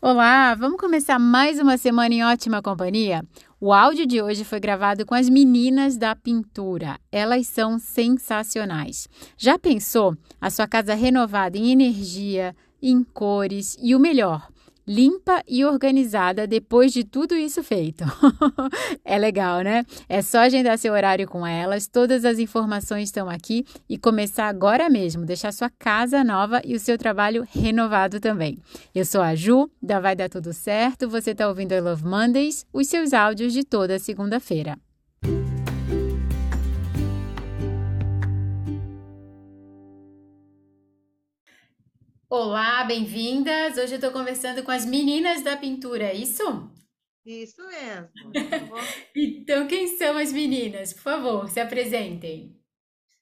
Olá, vamos começar mais uma semana em ótima companhia? O áudio de hoje foi gravado com as meninas da pintura. Elas são sensacionais. Já pensou a sua casa renovada em energia, em cores e o melhor, limpa e organizada depois de tudo isso feito. é legal, né? É só agendar seu horário com elas, todas as informações estão aqui e começar agora mesmo, deixar sua casa nova e o seu trabalho renovado também. Eu sou a Ju, da Vai Dar Tudo Certo, você está ouvindo I Love Mondays, os seus áudios de toda segunda-feira. Olá, bem-vindas! Hoje eu estou conversando com as meninas da pintura, é isso? Isso mesmo. então, quem são as meninas? Por favor, se apresentem.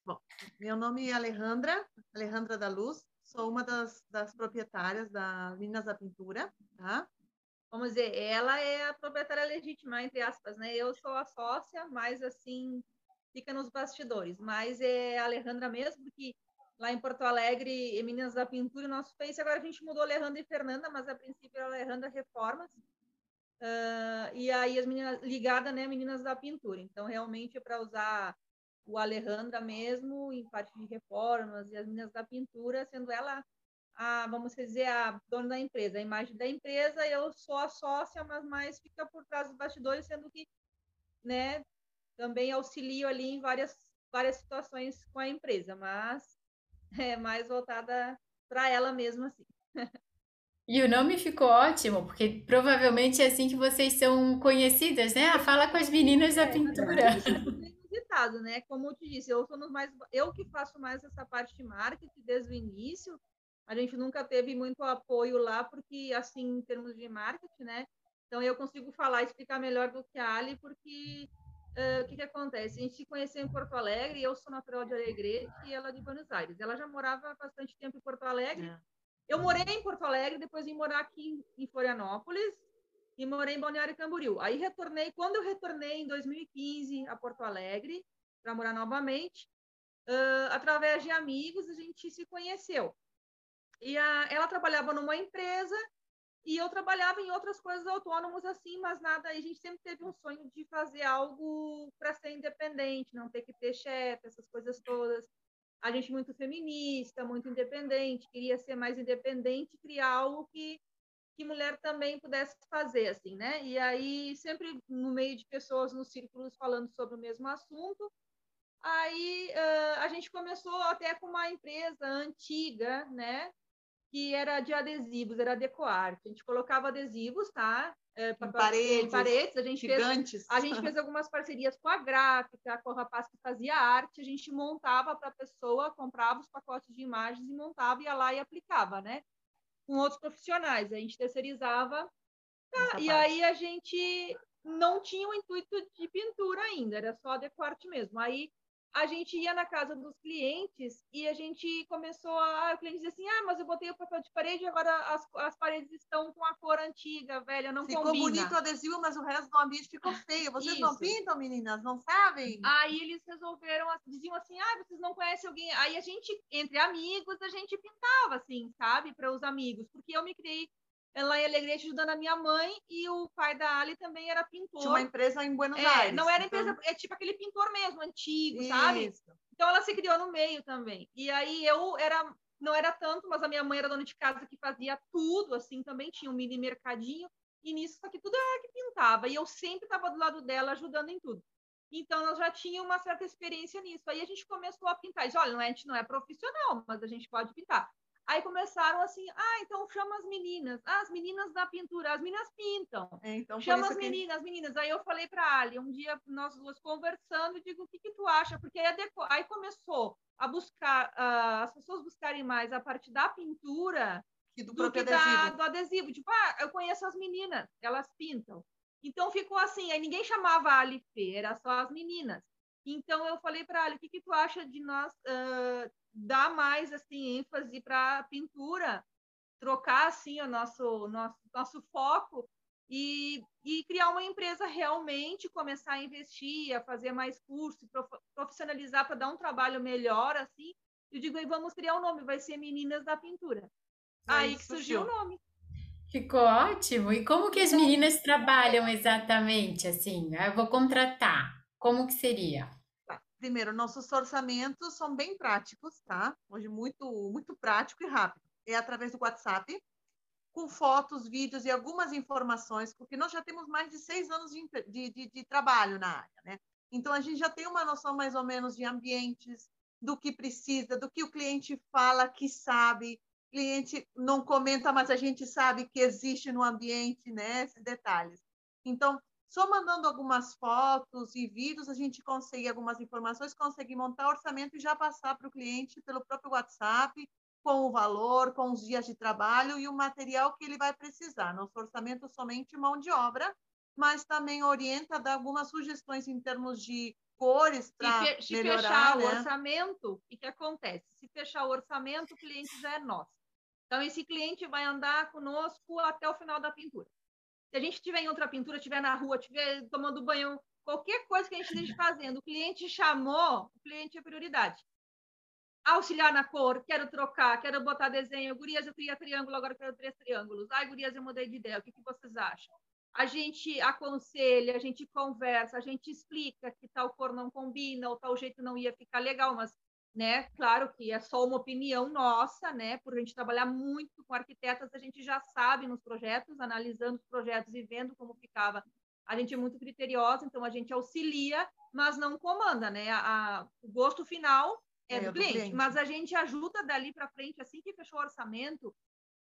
Bom, meu nome é Alejandra, Alejandra da Luz, sou uma das, das proprietárias da Meninas da Pintura, tá? Vamos dizer, ela é a proprietária legítima, entre aspas, né? Eu sou a sócia, mas assim, fica nos bastidores. Mas é a Alejandra mesmo, porque lá em Porto Alegre, Meninas da Pintura, nosso Face. Agora a gente mudou Alejandra e Fernanda, mas a princípio era Alejandra Reformas. Uh, e aí as meninas ligadas, né, Meninas da Pintura. Então, realmente, é para usar o Alejandra mesmo em parte de reformas e as Meninas da Pintura, sendo ela a, vamos dizer, a dona da empresa, a imagem da empresa, eu sou a sócia, mas mais fica por trás dos bastidores, sendo que, né, também auxilio ali em várias, várias situações com a empresa, mas é mais voltada para ela mesma, assim. E o nome ficou ótimo, porque provavelmente é assim que vocês são conhecidas, né? Ah, fala com as meninas da é, pintura. Inusitado, né? Como eu te disse, eu sou mais, eu que faço mais essa parte de marketing desde o início. A gente nunca teve muito apoio lá, porque assim, em termos de marketing, né? Então eu consigo falar, explicar melhor do que a Ali, porque uh, o que, que acontece? A gente se conheceu em Porto Alegre, eu sou natural de Alegrete e ela de Buenos Aires. Ela já morava bastante tempo em Porto Alegre. É. Eu morei em Porto Alegre, depois vim morar aqui em Florianópolis e morei em Balneário Camboriú. Aí retornei, quando eu retornei em 2015 a Porto Alegre para morar novamente, uh, através de amigos a gente se conheceu. E a, ela trabalhava numa empresa e eu trabalhava em outras coisas autônomas assim, mas nada. A gente sempre teve um sonho de fazer algo para ser independente, não ter que ter chefe, essas coisas todas. A gente muito feminista, muito independente, queria ser mais independente, criar algo que que mulher também pudesse fazer assim, né? E aí sempre no meio de pessoas nos círculos falando sobre o mesmo assunto. Aí uh, a gente começou até com uma empresa antiga, né? Que era de adesivos, era decoarte. A gente colocava adesivos, tá? É, em paredes, paredes. A gente gigantes. Fez, a gente fez algumas parcerias com a gráfica, com o rapaz que fazia arte. A gente montava para a pessoa, comprava os pacotes de imagens e montava, ia lá e aplicava, né? Com outros profissionais. A gente terceirizava. Tá? E aí a gente não tinha o intuito de pintura ainda, era só decoarte mesmo. Aí a gente ia na casa dos clientes e a gente começou a. O cliente dizia assim: ah, mas eu botei o papel de parede e agora as, as paredes estão com a cor antiga, velha, não ficou combina. Ficou bonito o adesivo, mas o resto do ambiente ficou feio. Vocês Isso. não pintam, meninas? Não sabem? Aí eles resolveram, diziam assim: ah, vocês não conhecem alguém. Aí a gente, entre amigos, a gente pintava, assim, sabe, para os amigos, porque eu me criei lá em Alegrete ajudando a minha mãe e o pai da Ali também era pintor. Tinha uma empresa em Buenos é, Aires. Não era então... empresa, é tipo aquele pintor mesmo, antigo, Isso. sabe? Então ela se criou no meio também. E aí eu era, não era tanto, mas a minha mãe era dona de casa que fazia tudo, assim, também tinha um mini mercadinho. E nisso, só que tudo era que pintava. E eu sempre estava do lado dela ajudando em tudo. Então, nós já tinha uma certa experiência nisso. Aí a gente começou a pintar. Disse, olha, a gente não é profissional, mas a gente pode pintar. Aí começaram assim, ah, então chama as meninas, ah, as meninas da pintura, as meninas pintam. É, então chama as meninas, que... as meninas. Aí eu falei para Ali, um dia nós duas conversando, digo, o que, que tu acha? Porque aí, aí começou a buscar, uh, as pessoas buscarem mais a parte da pintura e do, do que adesivo. Da, do adesivo. Tipo, ah, eu conheço as meninas, elas pintam. Então ficou assim, aí ninguém chamava a Ali Fê, era só as meninas. Então eu falei para Ali, o que, que tu acha de nós uh, dar mais assim ênfase para a pintura, trocar assim o nosso nosso nosso foco e, e criar uma empresa realmente, começar a investir, a fazer mais cursos, profissionalizar para dar um trabalho melhor assim. Eu digo, aí vamos criar o um nome, vai ser Meninas da Pintura. Aí, Aí que surgiu o nome. Ficou ótimo. E como que as meninas trabalham exatamente assim? Eu vou contratar. Como que seria? Primeiro, nossos orçamentos são bem práticos, tá? Hoje muito muito prático e rápido. É através do WhatsApp, com fotos, vídeos e algumas informações, porque nós já temos mais de seis anos de, de, de, de trabalho na área, né? Então a gente já tem uma noção mais ou menos de ambientes, do que precisa, do que o cliente fala que sabe, cliente não comenta, mas a gente sabe que existe no ambiente, né? Esses detalhes. Então, só mandando algumas fotos e vídeos, a gente consegue algumas informações, consegue montar orçamento e já passar para o cliente pelo próprio WhatsApp, com o valor, com os dias de trabalho e o material que ele vai precisar. Nosso orçamento somente mão de obra, mas também orienta, dá algumas sugestões em termos de cores para melhorar. Se fechar né? o orçamento, o que, que acontece? Se fechar o orçamento, o cliente já é nosso. Então, esse cliente vai andar conosco até o final da pintura. Se a gente estiver em outra pintura, estiver na rua, estiver tomando banho, qualquer coisa que a gente esteja fazendo, o cliente chamou, o cliente é prioridade. Auxiliar na cor, quero trocar, quero botar desenho. Gurias, eu queria triângulo, agora quero três triângulos. Ai, gurias, eu mudei de ideia. O que, que vocês acham? a gente aconselha, a gente conversa, a gente explica que tal cor não combina ou tal jeito não ia ficar legal, mas, né, claro que é só uma opinião nossa, né, por a gente trabalhar muito com arquitetas, a gente já sabe nos projetos, analisando os projetos e vendo como ficava. A gente é muito criteriosa, então a gente auxilia, mas não comanda, né? A, a o gosto final é, é do, cliente, cliente, mas a gente ajuda dali para frente, assim que fechou o orçamento,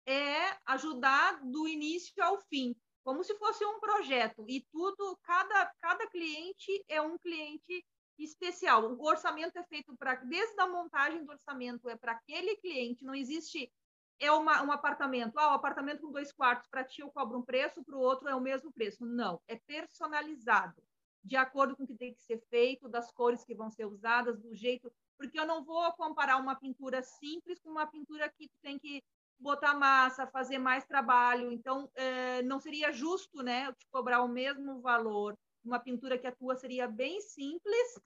é ajudar do início ao fim como se fosse um projeto e tudo, cada, cada cliente é um cliente especial. O orçamento é feito para, desde a montagem do orçamento, é para aquele cliente, não existe é uma, um apartamento, ah, o um apartamento com dois quartos, para ti eu cobro um preço, para o outro é o mesmo preço. Não, é personalizado, de acordo com o que tem que ser feito, das cores que vão ser usadas, do jeito, porque eu não vou comparar uma pintura simples com uma pintura que tem que botar massa, fazer mais trabalho. Então, é, não seria justo, né, te cobrar o mesmo valor uma pintura que a tua seria bem simples,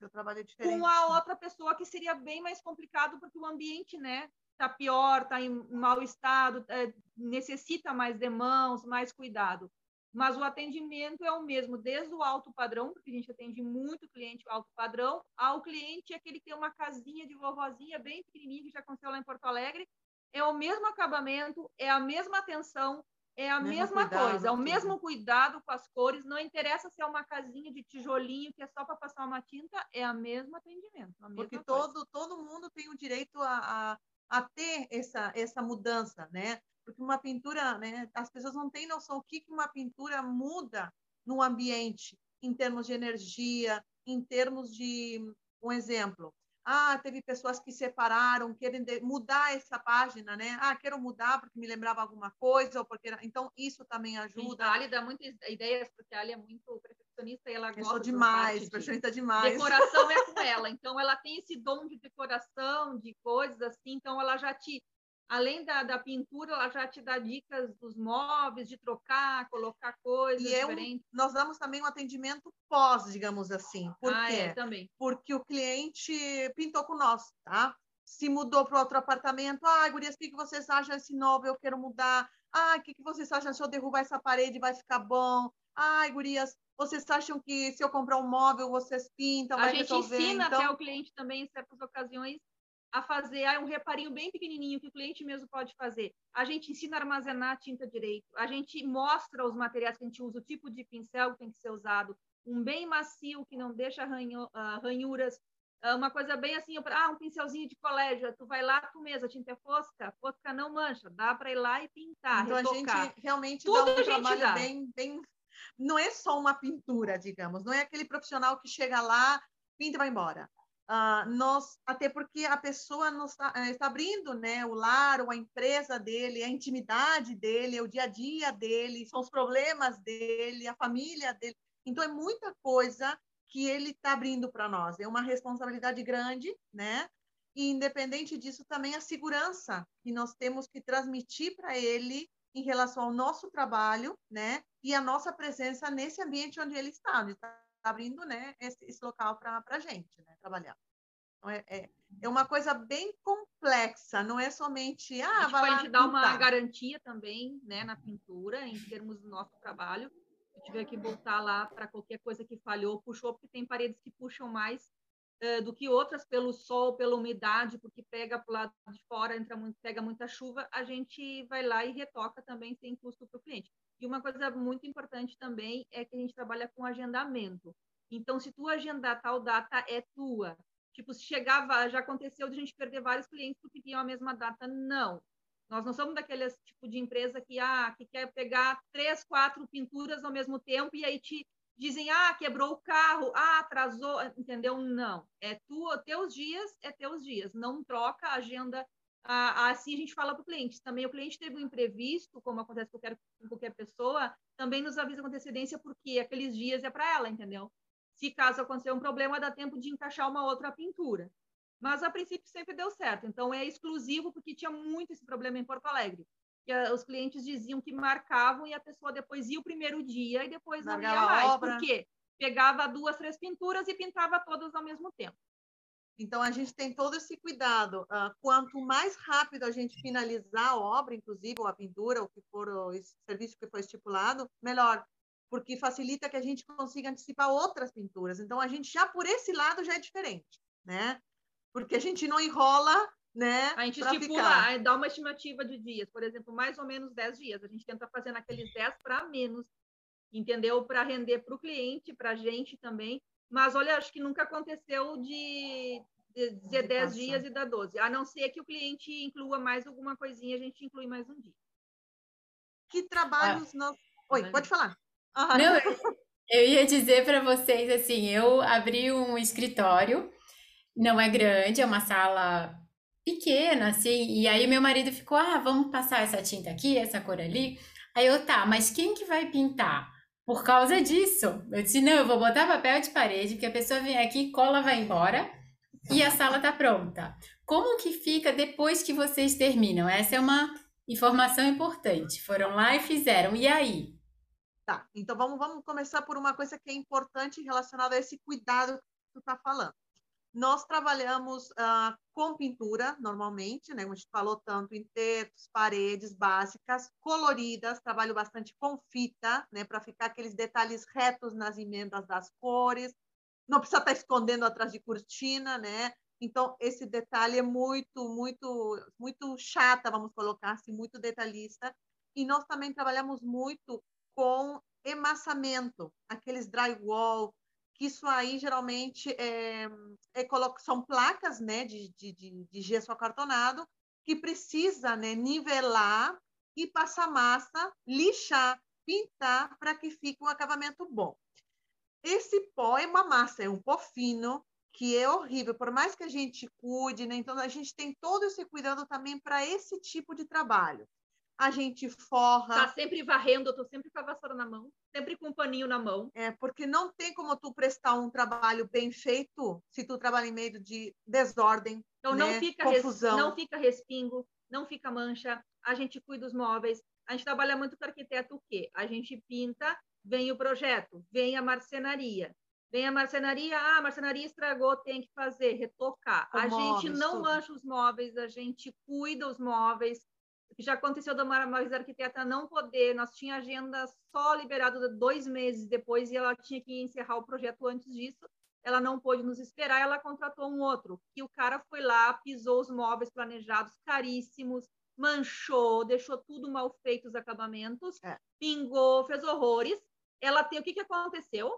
é com a outra pessoa que seria bem mais complicado porque o ambiente, né, tá pior, tá em mau estado, é, necessita mais de mãos, mais cuidado. Mas o atendimento é o mesmo, desde o alto padrão, porque a gente atende muito cliente alto padrão, ao cliente aquele que tem uma casinha de vovozinha bem pequenininha que já aconteceu lá em Porto Alegre, é o mesmo acabamento, é a mesma atenção, é a mesmo mesma coisa, é o mesmo cuidado com as cores, não interessa se é uma casinha de tijolinho que é só para passar uma tinta, é a mesmo atendimento. Porque todo, todo mundo tem o direito a, a, a, ter essa, essa mudança, né? Porque uma pintura, né? As pessoas não têm noção o que, que uma pintura muda no ambiente, em termos de energia, em termos de um exemplo. Ah, teve pessoas que separaram, querem mudar essa página, né? Ah, quero mudar porque me lembrava alguma coisa, ou porque então isso também ajuda. A Ali dá muitas ideias porque a Ali é muito perfeccionista e ela gosta. Eu sou demais, perfeccionista de demais. Decoração é com ela, então ela tem esse dom de decoração, de coisas assim, então ela já te além da, da pintura, ela já te dá dicas dos móveis, de trocar, colocar coisas e diferentes. nós damos também um atendimento pós, digamos assim. Por ah, quê? É, também. Porque o cliente pintou com nós, tá? Se mudou para outro apartamento, ah, gurias, o que vocês acham desse novo? Eu quero mudar. Ah, o que vocês acham se eu derrubar essa parede vai ficar bom? Ai, gurias, vocês acham que se eu comprar um móvel, vocês pintam, A gente resolver? ensina então... até o cliente também, em certas ocasiões, a fazer ah, um reparinho bem pequenininho que o cliente mesmo pode fazer. A gente ensina a armazenar a tinta direito. A gente mostra os materiais que a gente usa, o tipo de pincel que tem que ser usado, um bem macio que não deixa ranho, uh, ranhuras, uh, uma coisa bem assim, ah, um pincelzinho de colégio, tu vai lá, tu mesmo, a tinta é fosca, fosca não mancha, dá para ir lá e pintar, então retocar. a gente realmente Tudo dá um trabalho dá. bem, bem, não é só uma pintura, digamos, não é aquele profissional que chega lá, pinta e vai embora. Uh, nós, até porque a pessoa está, uh, está abrindo né, o lar, ou a empresa dele, a intimidade dele, o dia a dia dele, são os problemas dele, a família dele. Então, é muita coisa que ele está abrindo para nós. É uma responsabilidade grande, né? E, independente disso, também a segurança que nós temos que transmitir para ele em relação ao nosso trabalho, né? E a nossa presença nesse ambiente onde ele está, onde está abrindo né, esse, esse local para a gente né, trabalhar. Então, é, é, é uma coisa bem complexa, não é somente ah, a gente vai pode dar uma garantia também, né, na pintura em termos do nosso trabalho. Se tiver que voltar lá para qualquer coisa que falhou, puxou, porque tem paredes que puxam mais uh, do que outras pelo sol, pela umidade, porque pega para o lado de fora, entra muito, pega muita chuva, a gente vai lá e retoca também sem custo para o cliente. E uma coisa muito importante também é que a gente trabalha com agendamento. Então, se tu agendar tal data, é tua. Tipo, se chegava, já aconteceu de a gente perder vários clientes porque tinham a mesma data. Não. Nós não somos daqueles tipo de empresa que, ah, que quer pegar três, quatro pinturas ao mesmo tempo e aí te dizem, ah, quebrou o carro, ah, atrasou, entendeu? Não. É tu, teus dias, é teus dias. Não troca a agenda. Ah, assim a gente fala para o cliente. Também o cliente teve um imprevisto, como acontece com qualquer, com qualquer pessoa, também nos avisa com antecedência, porque aqueles dias é para ela, entendeu? Se caso acontecer um problema, dá tempo de encaixar uma outra pintura. Mas a princípio sempre deu certo. Então é exclusivo porque tinha muito esse problema em Porto Alegre. Que os clientes diziam que marcavam e a pessoa depois ia o primeiro dia e depois não ia mais. Obra. Por quê? Pegava duas, três pinturas e pintava todas ao mesmo tempo. Então, a gente tem todo esse cuidado. Uh, quanto mais rápido a gente finalizar a obra, inclusive, ou a pintura, ou que for o serviço que foi estipulado, melhor porque facilita que a gente consiga antecipar outras pinturas. Então, a gente já por esse lado já é diferente, né? Porque a gente não enrola, né? A gente estipula, ficar. dá uma estimativa de dias, por exemplo, mais ou menos 10 dias. A gente tenta fazer naqueles 10 para menos, entendeu? Para render para o cliente, para a gente também. Mas olha, acho que nunca aconteceu de, de dizer de 10 dias e dar 12. A não ser que o cliente inclua mais alguma coisinha, a gente inclui mais um dia. Que trabalhos ah. nós. Oi, pode falar. Não, eu ia dizer para vocês assim, eu abri um escritório, não é grande, é uma sala pequena, assim, e aí meu marido ficou, ah, vamos passar essa tinta aqui, essa cor ali. Aí eu, tá, mas quem que vai pintar? Por causa disso. Eu disse, não, eu vou botar papel de parede, porque a pessoa vem aqui, cola, vai embora, e a sala tá pronta. Como que fica depois que vocês terminam? Essa é uma informação importante. Foram lá e fizeram. E aí? Tá, então vamos, vamos começar por uma coisa que é importante relacionada a esse cuidado que tu está falando. Nós trabalhamos uh, com pintura, normalmente, né? A gente falou tanto em tetos, paredes básicas, coloridas, trabalho bastante com fita, né? Para ficar aqueles detalhes retos nas emendas das cores. Não precisa estar tá escondendo atrás de cortina, né? Então, esse detalhe é muito, muito, muito chata, vamos colocar assim, muito detalhista. E nós também trabalhamos muito com emassamento, aqueles drywall, que isso aí geralmente é, é, são placas né, de, de, de, gesso acartonado que precisa né, nivelar e passar massa, lixar, pintar para que fique um acabamento bom. Esse pó é uma massa, é um pó fino, que é horrível, por mais que a gente cuide, né? Então a gente tem todo esse cuidado também para esse tipo de trabalho a gente forra. Tá sempre varrendo, eu tô sempre com a vassoura na mão, sempre com o um paninho na mão. É, porque não tem como tu prestar um trabalho bem feito se tu trabalha em meio de desordem, então né? não fica confusão. não fica respingo, não fica mancha, a gente cuida dos móveis. A gente trabalha muito com arquiteto o quê? A gente pinta, vem o projeto, vem a marcenaria. Vem a marcenaria, ah, a marcenaria estragou, tem que fazer, retocar. O a móveis, gente não tudo. mancha os móveis, a gente cuida os móveis, já aconteceu da Mara arquiteta não poder, nós tinha agenda só liberada dois meses depois e ela tinha que encerrar o projeto antes disso. Ela não pôde nos esperar, ela contratou um outro. Que o cara foi lá, pisou os móveis planejados caríssimos, manchou, deixou tudo mal feito os acabamentos, é. pingou, fez horrores. Ela tem o que, que aconteceu?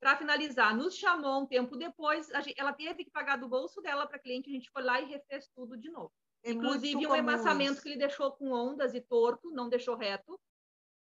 Para finalizar, nos chamou um tempo depois, ela teve que pagar do bolso dela para cliente, a gente foi lá e refez tudo de novo. É Inclusive um emassamento isso. que ele deixou com ondas e torto, não deixou reto.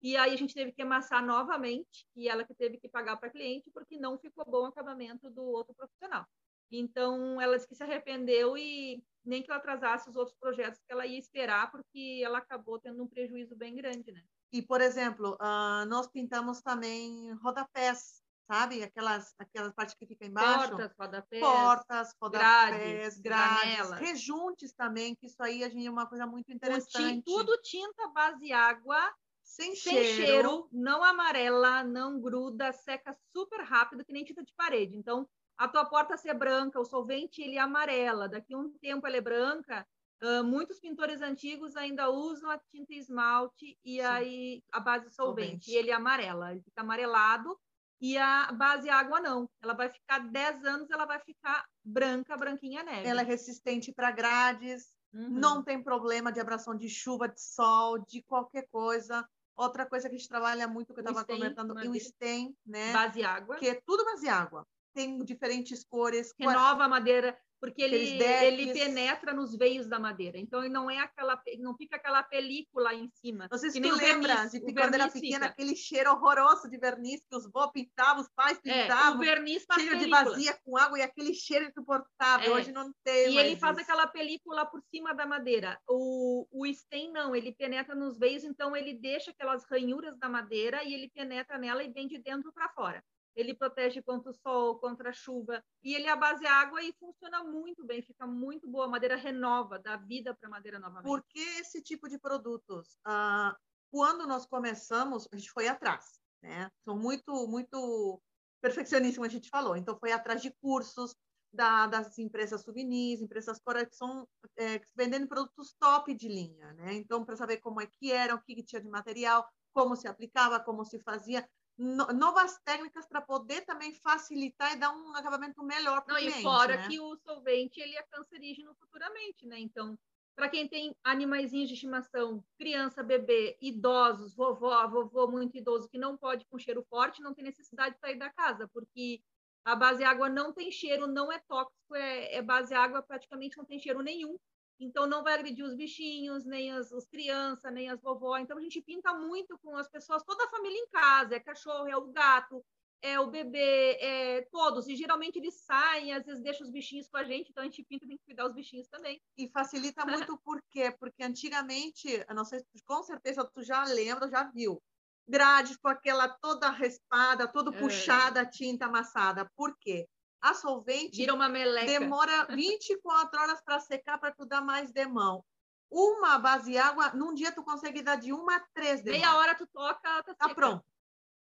E aí a gente teve que amassar novamente, e ela que teve que pagar para cliente, porque não ficou bom o acabamento do outro profissional. Então, ela disse que se arrependeu e nem que ela atrasasse os outros projetos que ela ia esperar, porque ela acabou tendo um prejuízo bem grande, né? E, por exemplo, uh, nós pintamos também rodapés sabe? Aquelas, aquelas partes que ficam embaixo. Portas, rodapés. Portas, rodapés, grades, grades rejuntes também, que isso aí a gente é uma coisa muito interessante. tudo tinta base água, sem, sem cheiro. cheiro. não amarela, não gruda, seca super rápido, que nem tinta de parede. Então, a tua porta ser branca, o solvente ele é amarela, daqui a um tempo ela é branca, uh, muitos pintores antigos ainda usam a tinta esmalte e Sim. aí a base solvente, solvente, e ele é amarela, ele fica amarelado, e a base água não. Ela vai ficar 10 anos, ela vai ficar branca, branquinha neve. Ela é resistente para grades, uhum. não tem problema de abração de chuva, de sol, de qualquer coisa. Outra coisa que a gente trabalha muito, que eu estava comentando, o stem, né? Base água. Que é tudo base água. Tem diferentes cores. Renova a madeira porque ele, ele penetra nos veios da madeira. Então ele não é aquela, não fica aquela película em cima. Não sei se tu lembra de que quando era pequena, aquele cheiro horroroso de verniz que os vó pintavam, os pais pintavam. É, o verniz faz cheiro de vazia com água e aquele cheiro insuportável. É. Hoje não tem. E ele faz aquela película por cima da madeira. O, o stem não, ele penetra nos veios, então ele deixa aquelas ranhuras da madeira e ele penetra nela e vem de dentro para fora ele protege contra o sol, contra a chuva, e ele é a base água e funciona muito bem, fica muito boa. A madeira renova, dá vida para a madeira novamente. Por que esse tipo de produtos? Ah, quando nós começamos, a gente foi atrás, né? São muito, muito perfeccioníssimos, a gente falou. Então, foi atrás de cursos da, das empresas souvenirs, empresas fora que são é, vendendo produtos top de linha, né? Então, para saber como é que era, o que tinha de material, como se aplicava, como se fazia novas técnicas para poder também facilitar e dar um acabamento melhor para o cliente. E fora né? que o solvente ele é cancerígeno futuramente, né? Então, para quem tem animaizinhos de estimação, criança, bebê, idosos, vovó, vovô muito idoso que não pode com cheiro forte, não tem necessidade de sair da casa, porque a base água não tem cheiro, não é tóxico, é, é base água praticamente não tem cheiro nenhum. Então, não vai agredir os bichinhos, nem as, as crianças, nem as vovó. Então, a gente pinta muito com as pessoas, toda a família em casa. É cachorro, é o gato, é o bebê, é todos. E geralmente eles saem, às vezes deixam os bichinhos com a gente, então a gente pinta, tem que cuidar os bichinhos também. E facilita muito por quê? Porque antigamente, eu não sei, com certeza tu já lembra, já viu. Grade com aquela toda raspada, toda é. puxada, tinta amassada. Por quê? A solvente Vira uma meleca. demora 24 horas para secar para tu dar mais demão. Uma base água, num dia tu consegue dar de uma a três demão. Meia hora tu toca, tá, tá pronto.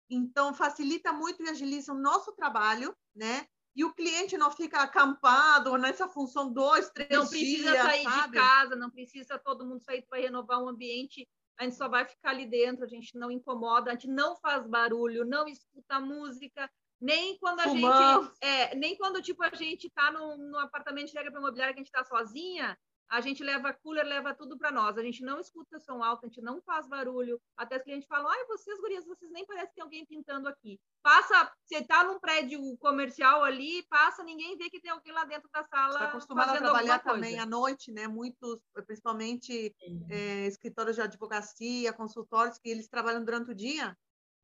Então facilita muito e agiliza o nosso trabalho, né? E o cliente não fica acampado nessa função dois, três não dias. Não precisa sair sabe? de casa, não precisa todo mundo sair para renovar o ambiente. A gente só vai ficar ali dentro, a gente não incomoda, a gente não faz barulho, não escuta música, nem quando a Fumamos. gente. É, nem quando, tipo, a gente tá no, no apartamento de para imobiliária que a gente tá sozinha, a gente leva cooler, leva tudo para nós. A gente não escuta som alto, a gente não faz barulho. Até os clientes falam: ai, vocês, gurias, vocês nem parecem que tem alguém pintando aqui. Passa, você tá num prédio comercial ali, passa, ninguém vê que tem alguém lá dentro da sala. Está acostumado a trabalhar também à noite, né? Muitos, principalmente é, escritórios de advocacia, consultórios, que eles trabalham durante o dia.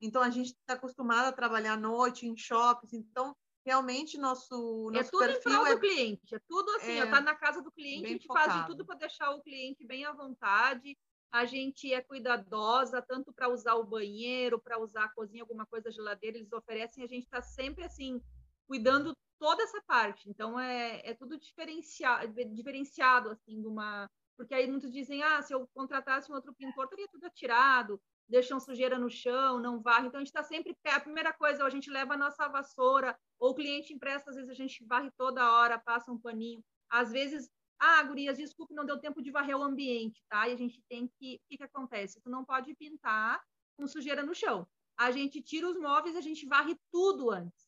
Então, a gente está acostumado a trabalhar à noite, em shoppings. Então, realmente, nosso, é nosso é tudo em prol é... do cliente. É tudo assim, é... tá na casa do cliente, a gente focado. faz de tudo para deixar o cliente bem à vontade. A gente é cuidadosa, tanto para usar o banheiro, para usar a cozinha, alguma coisa, geladeira, eles oferecem. A gente está sempre, assim, cuidando toda essa parte. Então, é, é tudo diferenciado, diferenciado, assim, de uma... Porque aí muitos dizem, ah, se eu contratasse um outro pintor, teria tudo atirado deixam sujeira no chão, não varre. Então, a gente está sempre. A primeira coisa, a gente leva a nossa vassoura, ou o cliente empresta, às vezes a gente varre toda hora, passa um paninho. Às vezes, ah, gurias, desculpe, não deu tempo de varrer o ambiente, tá? E a gente tem que. O que, que acontece? Tu não pode pintar com sujeira no chão. A gente tira os móveis, a gente varre tudo antes.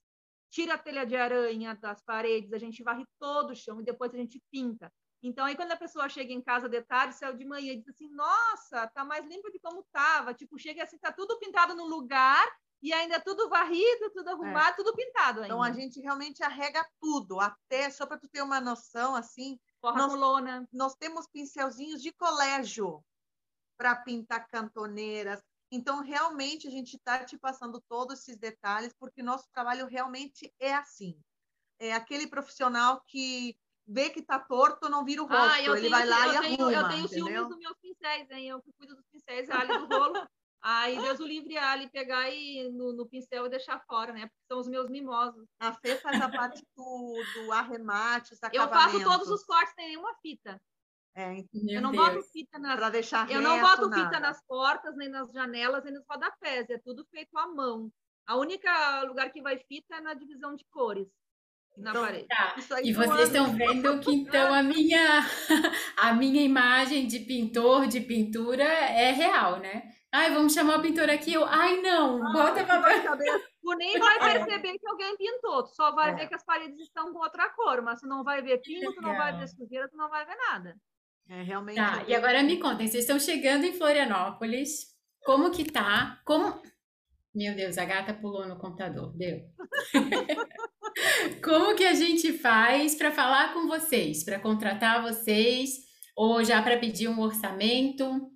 Tira a telha de aranha das paredes, a gente varre todo o chão e depois a gente pinta. Então, aí quando a pessoa chega em casa de tarde, saiu de manhã e diz assim, nossa, tá mais limpo de como tava. Tipo, chega assim, tá tudo pintado no lugar e ainda tudo varrido, tudo é. arrumado, é. tudo pintado ainda. Então, a gente realmente arrega tudo, até, só para tu ter uma noção, assim... Forra nós. Nós temos pincelzinhos de colégio para pintar cantoneiras. Então, realmente, a gente está te passando todos esses detalhes, porque nosso trabalho realmente é assim. É aquele profissional que vê que tá torto, não vira o ah, rosto. Ah, ele tenho, vai lá e tenho, arruma. Eu tenho ciúmes dos meus pincéis, hein? Eu que cuido dos pincéis, a Ali do rolo. Aí Deus o livre a Ali pegar e no, no, pincel e deixar fora, né? Porque são os meus mimosos. A Fê faz a parte do, arremate, os Eu faço todos os cortes, tem nenhuma fita. É, eu não Deus. boto fita nas. Pra deixar eu reto, não boto nada. fita nas portas, nem nas janelas, nem nos rodapés. É tudo feito à mão. A única lugar que vai fita é na divisão de cores. Na então, parede. Tá. e vocês estão vendo que então a minha a minha imagem de pintor de pintura é real, né? Ai, vamos chamar o pintor aqui. Eu, ai, não, ah, bota para Tu nem vai é. perceber que alguém pintou, tu só vai é. ver que as paredes estão com outra cor, mas tu não vai ver pinto, tu não vai ver sujeira, tu não vai ver nada. É realmente. Tá, e agora me contem, vocês estão chegando em Florianópolis, como que tá? Como Meu Deus, a gata pulou no computador, deu. como que a gente faz para falar com vocês, para contratar vocês ou já para pedir um orçamento?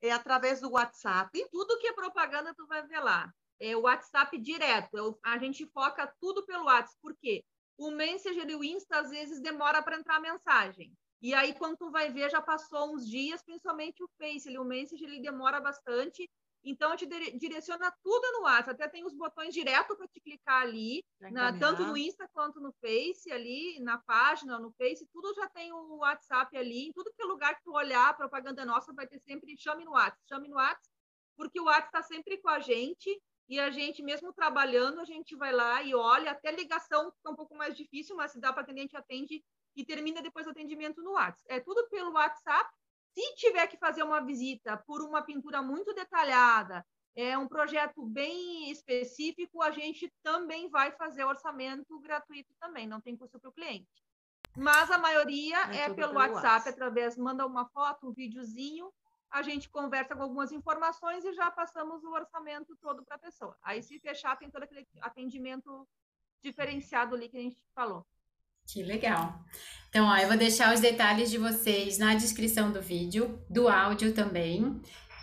É através do WhatsApp. Tudo que é propaganda tu vai ver lá é, o WhatsApp direto. Eu, a gente foca tudo pelo WhatsApp, porque o Messenger e o Insta às vezes demora para entrar mensagem. E aí, quando tu vai ver, já passou uns dias, principalmente o Face, ele, o Messenger ele demora bastante. Então, te direciona tudo no WhatsApp. Até tem os botões direto para te clicar ali, na, tanto no Insta quanto no Face, ali na página, no Face, tudo já tem o WhatsApp ali. Em tudo que é lugar que tu olhar, propaganda nossa, vai ter sempre chame no WhatsApp, chame no WhatsApp, porque o WhatsApp está sempre com a gente e a gente, mesmo trabalhando, a gente vai lá e olha, até ligação fica um pouco mais difícil, mas se dá para atender, a gente atende e termina depois o atendimento no WhatsApp. É tudo pelo WhatsApp. Se tiver que fazer uma visita por uma pintura muito detalhada, é um projeto bem específico, a gente também vai fazer orçamento gratuito também, não tem custo para o cliente. Mas a maioria é, é pelo, pelo WhatsApp, WhatsApp, através, manda uma foto, um videozinho, a gente conversa com algumas informações e já passamos o orçamento todo para a pessoa. Aí, se fechar, tem todo aquele atendimento diferenciado ali que a gente falou. Que legal. Então, ó, eu vou deixar os detalhes de vocês na descrição do vídeo, do áudio também.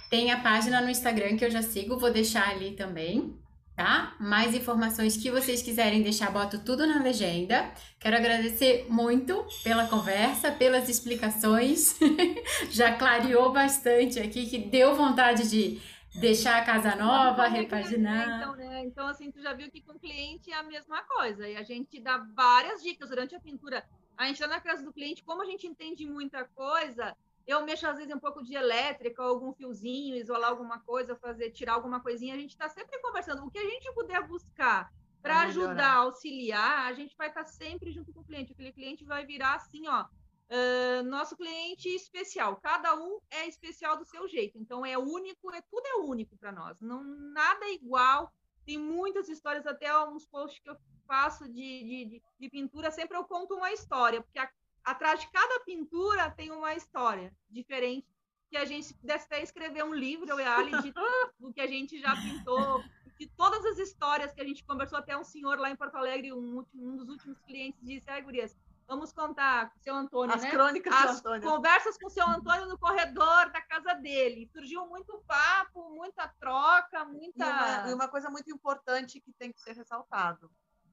Tem a página no Instagram que eu já sigo, vou deixar ali também tá? Mais informações que vocês quiserem deixar, boto tudo na legenda. Quero agradecer muito pela conversa, pelas explicações. Já clareou bastante aqui, que deu vontade de deixar a casa nova, repaginar. Então, né? então, assim, tu já viu que com o cliente é a mesma coisa. E a gente dá várias dicas durante a pintura. A gente está na casa do cliente, como a gente entende muita coisa, eu mexo às vezes um pouco de elétrica, algum fiozinho, isolar alguma coisa, fazer tirar alguma coisinha. A gente está sempre conversando. O que a gente puder buscar para ajudar, auxiliar, a gente vai estar tá sempre junto com o cliente. Aquele cliente vai virar assim, ó, uh, nosso cliente especial. Cada um é especial do seu jeito. Então é único, é tudo é único para nós. Não nada é igual. Tem muitas histórias, até uns posts que eu faço de, de, de, pintura, sempre eu conto uma história, porque a, atrás de cada pintura tem uma história diferente que a gente pudesse até escrever um livro, eu e a Ali, de do que a gente já pintou, de todas as histórias que a gente conversou, até um senhor lá em Porto Alegre, um, um dos últimos clientes, disse, ai, gurias, vamos contar com o seu Antônio, As né? crônicas As do Antônio. conversas com o seu Antônio no corredor da casa dele. Surgiu muito papo, muita troca, muita... E uma, e uma coisa muito importante que tem que ser ressaltado.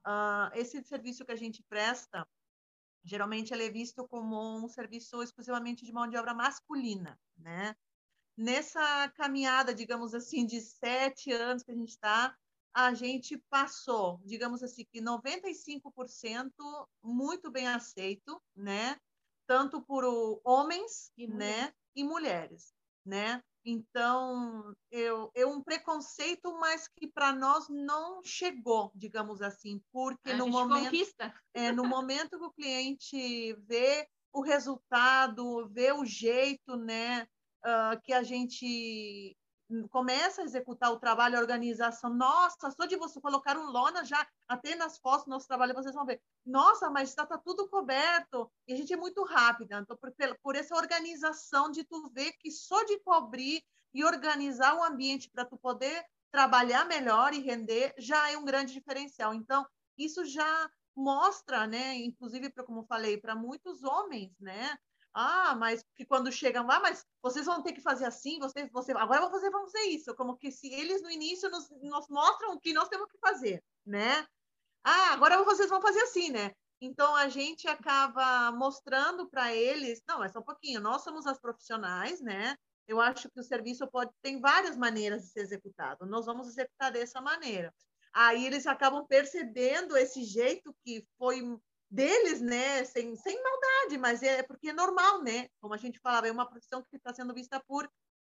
Uh, esse serviço que a gente presta, Geralmente ele é visto como um serviço exclusivamente de mão de obra masculina, né? Nessa caminhada, digamos assim, de sete anos que a gente está, a gente passou, digamos assim, que 95% muito bem aceito, né? Tanto por homens, e né? E mulheres, né? Então, eu, é um preconceito, mas que para nós não chegou, digamos assim, porque a no momento, conquista. é, no momento que o cliente vê o resultado, vê o jeito, né, uh, que a gente começa a executar o trabalho, a organização, nossa, só de você colocar um lona já, até nas fotos do nosso trabalho, vocês vão ver, nossa, mas está tá tudo coberto, e a gente é muito rápida, então, por, por essa organização de tu ver que só de cobrir e organizar o ambiente para tu poder trabalhar melhor e render, já é um grande diferencial. Então, isso já mostra, né, inclusive, pra, como falei, para muitos homens, né, ah, mas que quando chegam lá, mas vocês vão ter que fazer assim, vocês, você, agora vão fazer, vamos fazer isso, como que se eles no início nos, nos mostram o que nós temos que fazer, né? Ah, agora vocês vão fazer assim, né? Então a gente acaba mostrando para eles, não, é só um pouquinho, nós somos as profissionais, né? Eu acho que o serviço pode tem várias maneiras de ser executado. Nós vamos executar dessa maneira. Aí eles acabam percebendo esse jeito que foi deles, né, sem, sem maldade, mas é porque é normal, né? Como a gente falava, é uma profissão que está sendo vista por,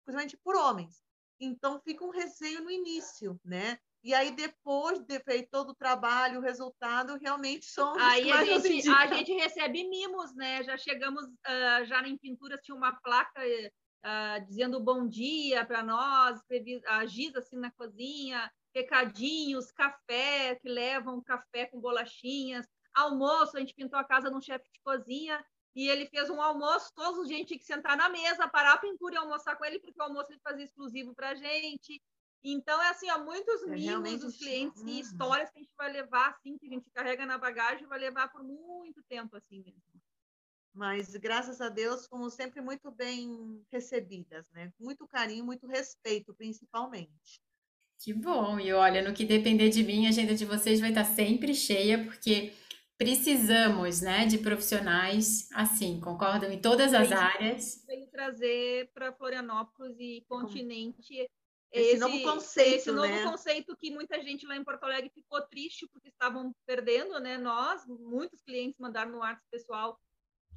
principalmente por homens. Então fica um receio no início, né? E aí, depois de feito todo o trabalho, o resultado, realmente são Aí a gente, a gente recebe mimos, né? Já chegamos, uh, já em pinturas tinha uma placa uh, dizendo bom dia para nós, a giz assim na cozinha, recadinhos, café, que levam café com bolachinhas, almoço, a gente pintou a casa num chefe de cozinha, e ele fez um almoço, todos os gente tinha que sentar na mesa, parar a pintura e almoçar com ele, porque o almoço ele fazia exclusivo para a gente. Então, é assim, há muitos é, mimos dos clientes uhum. e histórias que a gente vai levar, assim, que a gente carrega na bagagem, vai levar por muito tempo, assim mesmo. Mas, graças a Deus, fomos sempre muito bem recebidas, né? Muito carinho, muito respeito, principalmente. Que bom! E olha, no que depender de mim, a agenda de vocês vai estar sempre cheia, porque precisamos, né, de profissionais assim, concordam em todas as áreas. Veio trazer para Florianópolis e continente esse, esse, novo conceito, esse novo né? conceito que muita gente lá em Porto Alegre ficou triste porque estavam perdendo, né? Nós, muitos clientes mandaram no WhatsApp pessoal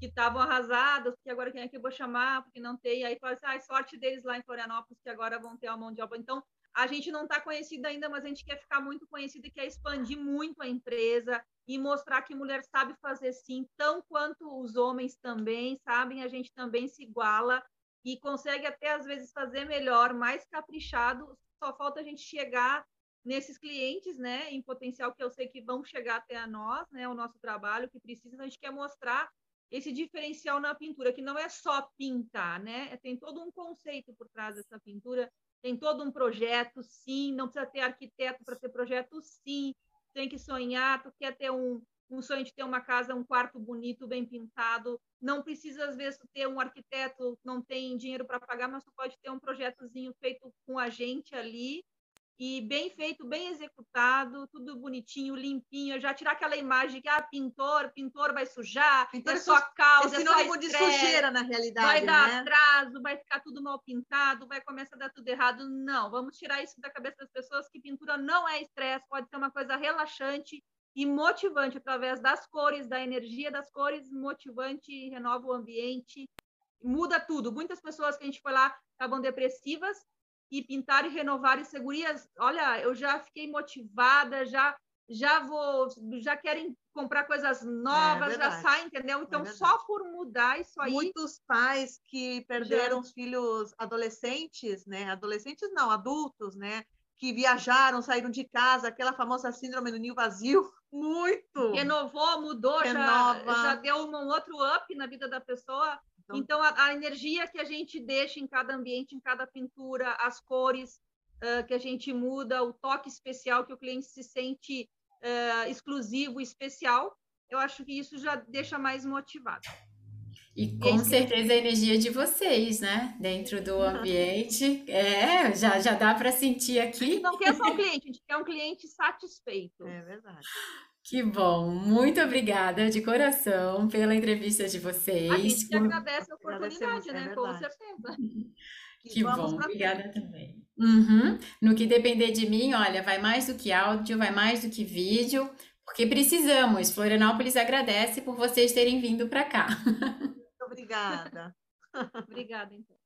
que estavam arrasados, que agora quem é que eu vou chamar, porque não tem, aí fala assim, ah, sorte deles lá em Florianópolis, que agora vão ter a mão de obra. Então, a gente não está conhecida ainda, mas a gente quer ficar muito conhecida e quer expandir muito a empresa e mostrar que mulher sabe fazer sim, tão quanto os homens também sabem, a gente também se iguala e consegue até às vezes fazer melhor, mais caprichado. Só falta a gente chegar nesses clientes, né, em potencial que eu sei que vão chegar até a nós, né, o nosso trabalho que precisa, a gente quer mostrar esse diferencial na pintura, que não é só pintar, né? Tem todo um conceito por trás dessa pintura tem todo um projeto, sim, não precisa ter arquiteto para ter projeto, sim, tem que sonhar, tu quer ter um, um sonho de ter uma casa, um quarto bonito, bem pintado, não precisa às vezes ter um arquiteto, não tem dinheiro para pagar, mas tu pode ter um projetozinho feito com a gente ali, e bem feito, bem executado, tudo bonitinho, limpinho, já tirar aquela imagem que ah, pintor, pintor vai sujar, pintor é só causa, é sinônimo de sujeira na realidade, vai dar né? atraso, vai ficar tudo mal pintado, vai começar a dar tudo errado. Não, vamos tirar isso da cabeça das pessoas que pintura não é estresse, pode ser uma coisa relaxante e motivante através das cores, da energia das cores, motivante, renova o ambiente, muda tudo. Muitas pessoas que a gente foi lá estavam depressivas e pintar e renovar e segurias. Olha, eu já fiquei motivada, já já vou, já querem comprar coisas novas, é já saem, entendeu? É então, é só por mudar isso aí. Muitos pais que perderam já... filhos adolescentes, né? Adolescentes não, adultos, né? Que viajaram, saíram de casa, aquela famosa síndrome do ninho vazio, muito. Renovou, mudou, já, já deu um outro up na vida da pessoa. Então, então a, a, energia que a gente deixa em cada ambiente, em cada pintura, as cores uh, que a gente muda, o toque especial que o cliente se sente uh, exclusivo, especial, eu acho que isso já deixa mais motivado. E com Esse certeza a energia de vocês, né? Dentro do ambiente. É, já, já dá para sentir aqui. A gente não quer só um cliente, a gente quer um cliente satisfeito. É verdade. Que bom, muito obrigada de coração pela entrevista de vocês. A gente que agradece a oportunidade, né? É Com certeza. Que bom, obrigada também. Uhum. No que depender de mim, olha, vai mais do que áudio, vai mais do que vídeo, porque precisamos. Florianópolis agradece por vocês terem vindo para cá. Muito obrigada. obrigada, então.